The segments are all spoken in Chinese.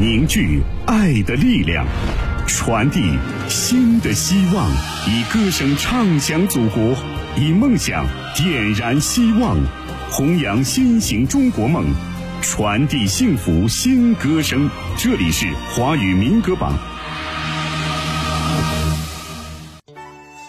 凝聚爱的力量，传递新的希望，以歌声唱响祖国，以梦想点燃希望，弘扬新型中国梦，传递幸福新歌声。这里是华语民歌榜。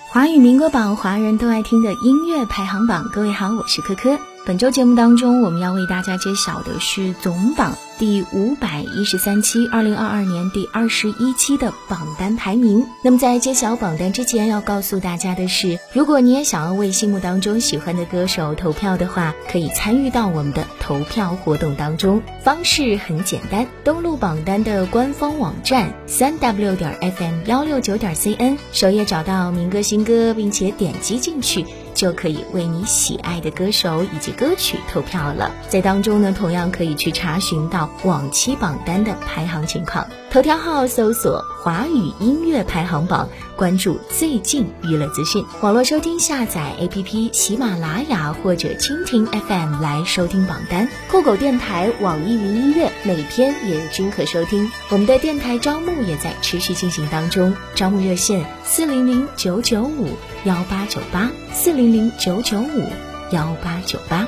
华语民歌榜，华人都爱听的音乐排行榜。各位好，我是珂珂。本周节目当中，我们要为大家揭晓的是总榜。第五百一十三期，二零二二年第二十一期的榜单排名。那么在揭晓榜单之前，要告诉大家的是，如果你也想要为心目当中喜欢的歌手投票的话，可以参与到我们的投票活动当中。方式很简单，登录榜单的官方网站三 w 点 fm 幺六九点 cn，首页找到民歌新歌，并且点击进去。就可以为你喜爱的歌手以及歌曲投票了。在当中呢，同样可以去查询到往期榜单的排行情况。头条号搜索“华语音乐排行榜”，关注最近娱乐资讯。网络收听下载 APP 喜马拉雅或者蜻蜓 FM 来收听榜单。酷狗电台、网易云音乐每天也均可收听。我们的电台招募也在持续进行当中，招募热线四零零九九五幺八九八四零零九九五幺八九八。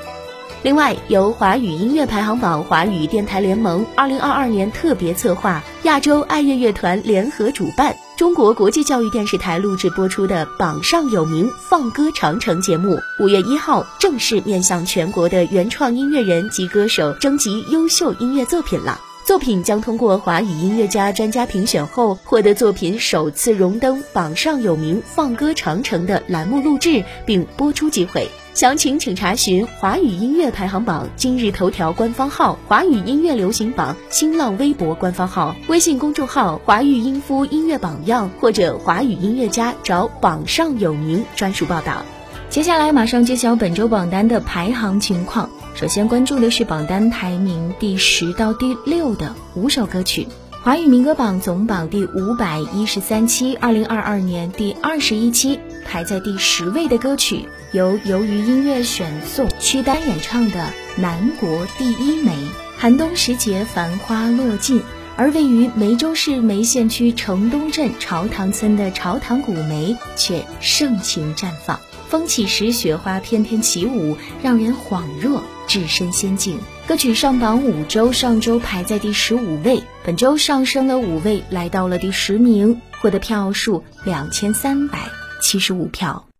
另外，由华语音乐排行榜、华语电台联盟二零二二年特别策划、亚洲爱乐乐团联合主办、中国国际教育电视台录制播出的《榜上有名·放歌长城》节目，五月一号正式面向全国的原创音乐人及歌手征集优秀音乐作品了。作品将通过华语音乐家专家评选后，获得作品首次荣登《榜上有名·放歌长城》的栏目录制并播出机会。详情请查询华语音乐排行榜今日头条官方号、华语音乐流行榜新浪微博官方号、微信公众号“华语音夫音乐榜样”或者华语音乐家找“榜上有名”专属报道。接下来马上揭晓本周榜单的排行情况。首先关注的是榜单排名第十到第六的五首歌曲。华语民歌榜总榜第五百一十三期，二零二二年第二十一期排在第十位的歌曲。由由于音乐选送曲丹演唱的《南国第一梅》，寒冬时节繁花落尽，而位于梅州市梅县区城东镇朝塘村的朝塘古梅却盛情绽放。风起时，雪花翩翩起舞，让人恍若置身仙境。歌曲上榜五周，上周排在第十五位，本周上升了五位，来到了第十名，获得票数两千三百七十五票。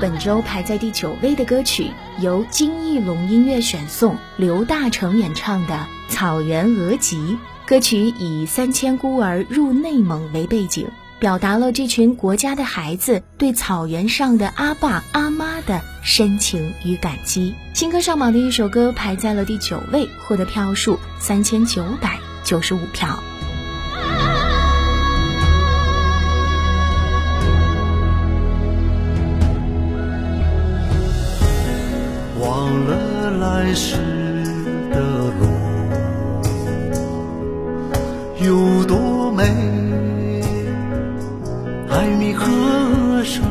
本周排在第九位的歌曲，由金翼龙音乐选送，刘大成演唱的《草原额吉》。歌曲以三千孤儿入内蒙为背景，表达了这群国家的孩子对草原上的阿爸阿妈的深情与感激。新歌上榜的一首歌排在了第九位，获得票数三千九百九十五票。来时的路有多美，爱你河水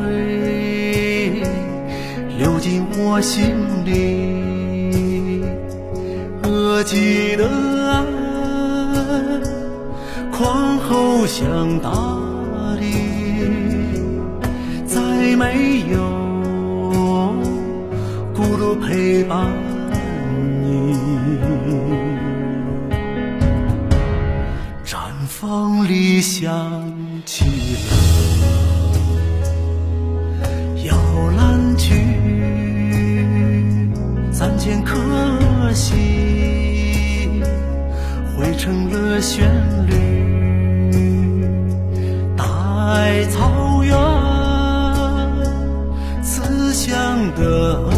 流进我心里，额吉的爱宽厚像大地，再没有。孤独陪伴梦里响起了摇篮曲，三千颗心汇成了旋律，大爱草原慈祥的。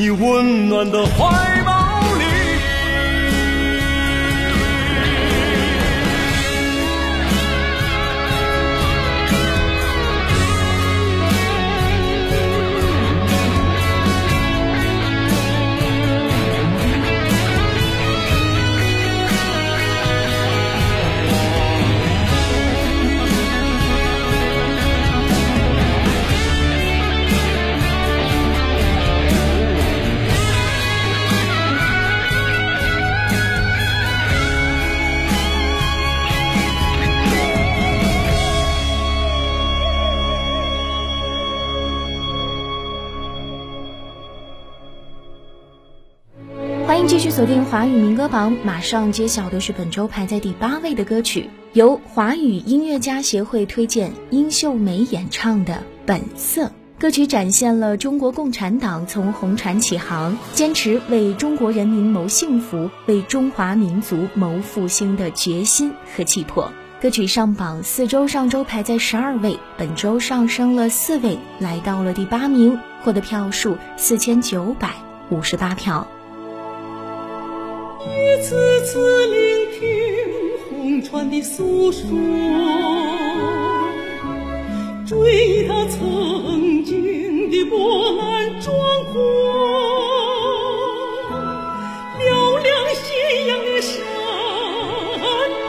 你温暖的怀锁定华语民歌榜，马上揭晓的是本周排在第八位的歌曲，由华语音乐家协会推荐殷秀梅演唱的《本色》。歌曲展现了中国共产党从红船起航，坚持为中国人民谋幸福、为中华民族谋复兴的决心和气魄。歌曲上榜四周，上周排在十二位，本周上升了四位，来到了第八名，获得票数四千九百五十八票。一次次聆听红船的诉说，追忆它曾经的波澜壮阔，嘹亮信仰的山，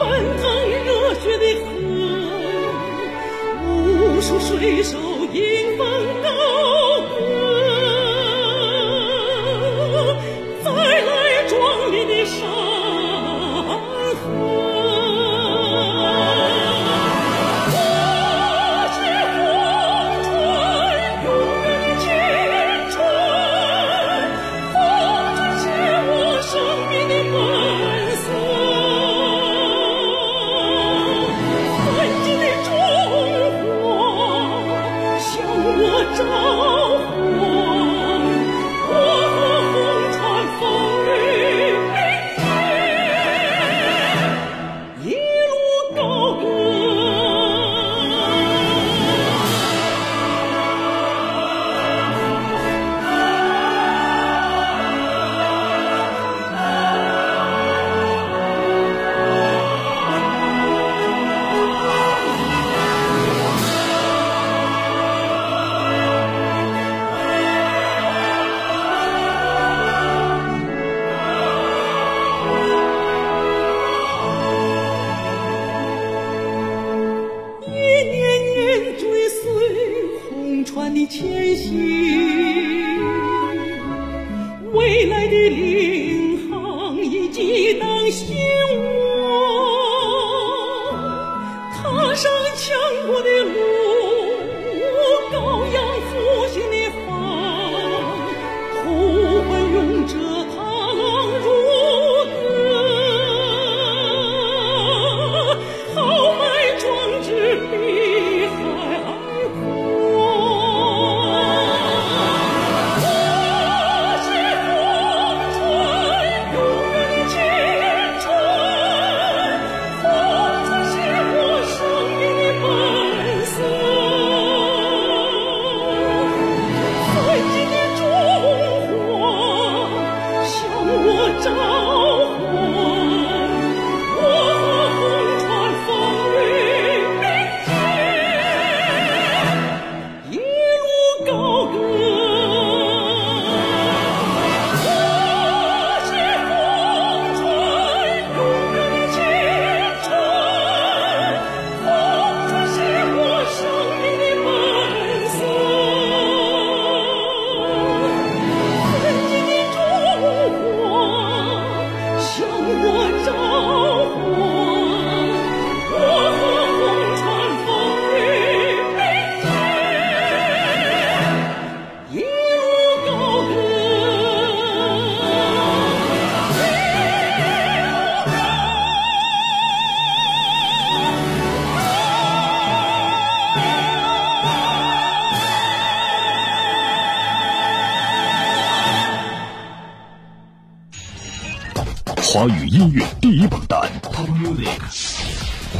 奔腾热血的河，无数水手迎风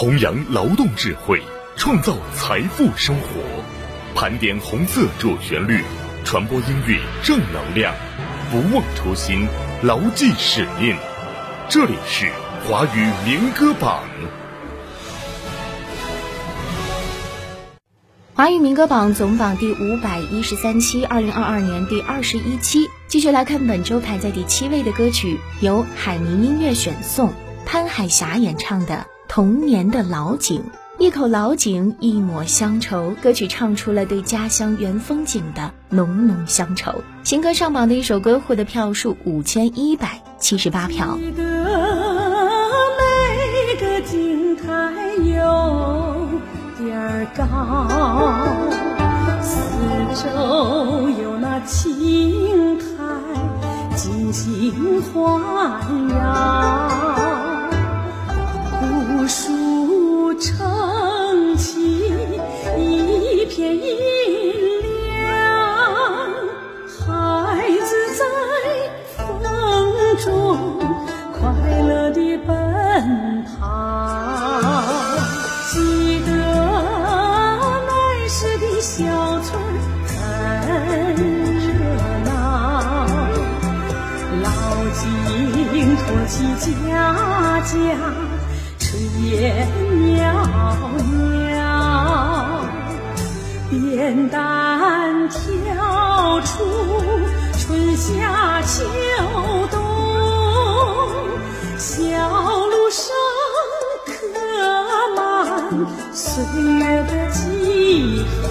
弘扬劳动智慧，创造财富生活，盘点红色主旋律，传播音乐正能量，不忘初心，牢记使命。这里是华语民歌榜。华语民歌榜总榜第五百一十三期，二零二二年第二十一期，继续来看本周排在第七位的歌曲，由海宁音乐选送，潘海霞演唱的《童年的老井》。一口老井，一抹乡愁。歌曲唱出了对家乡原风景的浓浓乡愁。新歌上榜的一首歌，获得票数五千一百七十八票。跳出春夏秋冬，小路上刻满岁月的记号。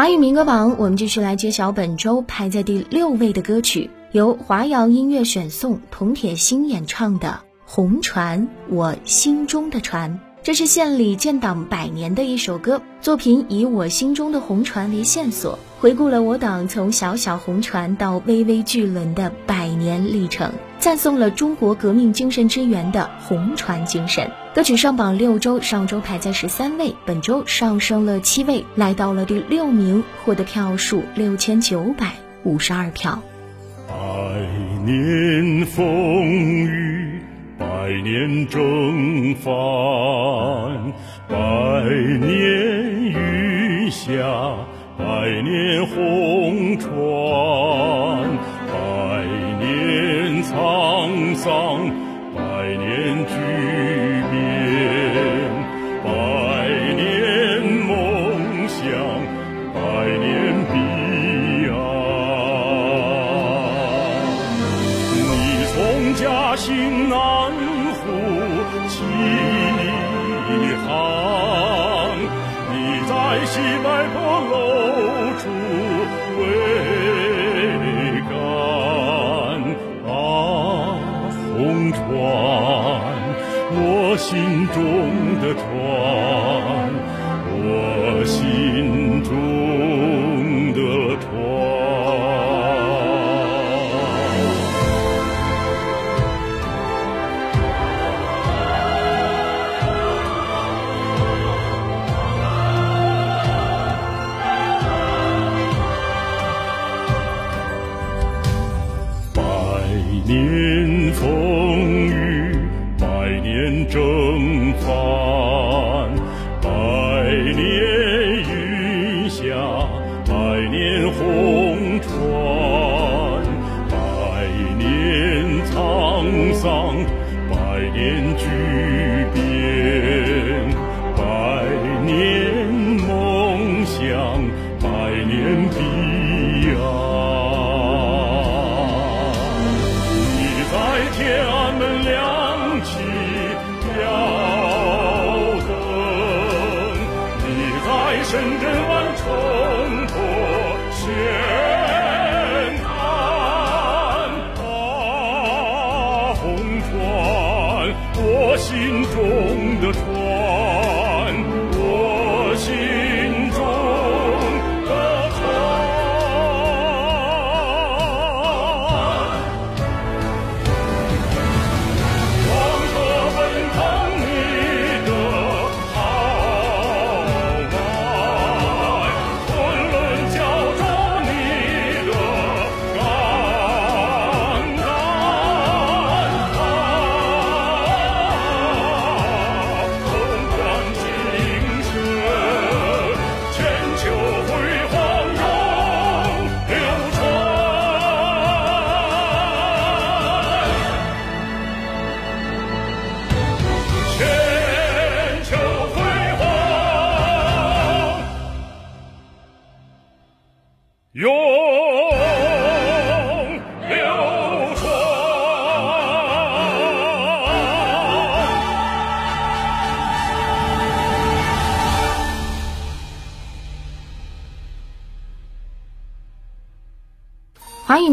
华语民歌榜，我们继续来揭晓本周排在第六位的歌曲，由华瑶音乐选送，童铁心演唱的《红船》，我心中的船。这是县里建党百年的一首歌，作品以我心中的红船为线索，回顾了我党从小小红船到巍巍巨轮的百年历程，赞颂了中国革命精神之源的红船精神。歌曲上榜六周，上周排在十三位，本周上升了七位，来到了第六名，获得票数六千九百五十二票。百年风雨，百年征帆，百年云霞，百年红船，百年沧桑，的船，心中的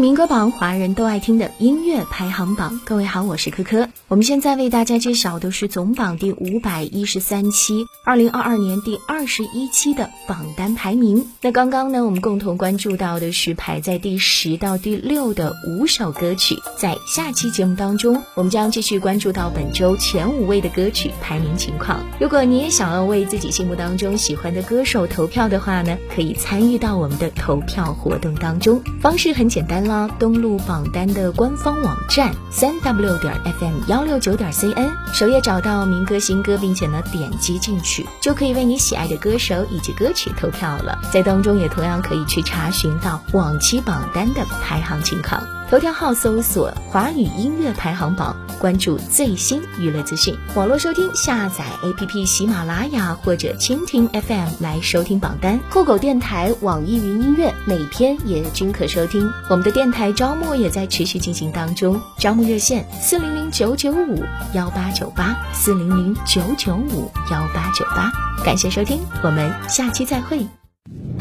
民歌榜，华人都爱听的音乐排行榜。各位好，我是珂珂。我们现在为大家揭晓的是总榜第五百一十三期，二零二二年第二十一期的榜单排名。那刚刚呢，我们共同关注到的是排在第十到第六的五首歌曲。在下期节目当中，我们将继续关注到本周前五位的歌曲排名情况。如果你也想要为自己心目当中喜欢的歌手投票的话呢，可以参与到我们的投票活动当中。方式很简单啦，登录榜单的官方网站三 w 点 fm 幺六九点 cn，首页找到民歌新歌，并且呢点击进去，就可以为你喜爱的歌手以及歌曲投票了。在当中也同样可以去查询到往期榜单的排行情况。头条号搜索“华语音乐排行榜”，关注最新娱乐资讯。网络收听，下载 APP 喜马拉雅或者蜻蜓 FM 来收听榜单。酷狗电台、网易云音乐每天也均可收听。我们的电台招募也在持续进行当中，招募热线四零零九九五幺八九八四零零九九五幺八九八。感谢收听，我们下期再会。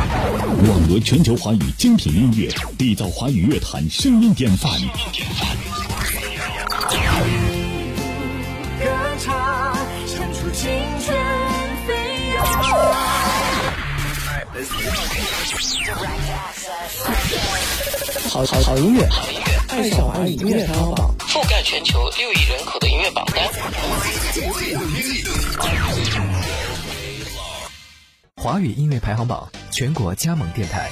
网罗全球华语精品音乐，缔造华语乐坛声音典范。歌唱，献出青春飞扬。好好好音乐，爱上华语音乐排行榜。覆盖全球六亿人口的音乐榜单。华语音乐排行榜全国加盟电台：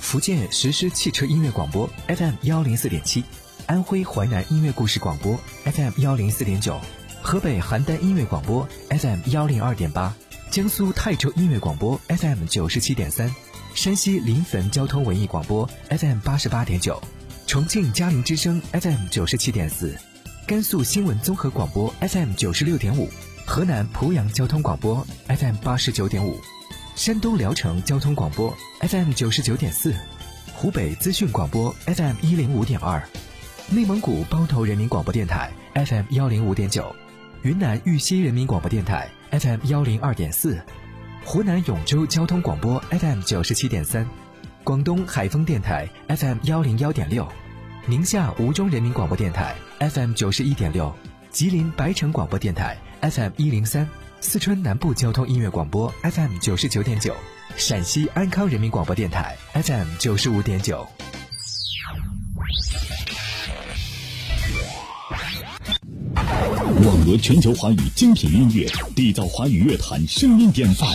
福建实施汽车音乐广播 FM 幺零四点七，安徽淮南音乐故事广播 FM 幺零四点九，河北邯郸音乐广播 FM 幺零二点八，江苏泰州音乐广播 FM 九十七点三，山西临汾交通文艺广播 FM 八十八点九，重庆嘉陵之声 FM 九十七点四，甘肃新闻综合广播 FM 九十六点五。河南濮阳交通广播 FM 八十九点五，山东聊城交通广播 FM 九十九点四，湖北资讯广播 FM 一零五点二，内蒙古包头人民广播电台 FM 幺零五点九，云南玉溪人民广播电台 FM 幺零二点四，湖南永州交通广播 FM 九十七点三，广东海丰电台 FM 幺零幺点六，宁夏吴忠人民广播电台 FM 九十一点六，吉林白城广播电台。FM 一零三，四川南部交通音乐广播 FM 九十九点九，陕西安康人民广播电台 FM 九十五点九。网罗全球华语精品音乐，缔造华语乐坛声音典范。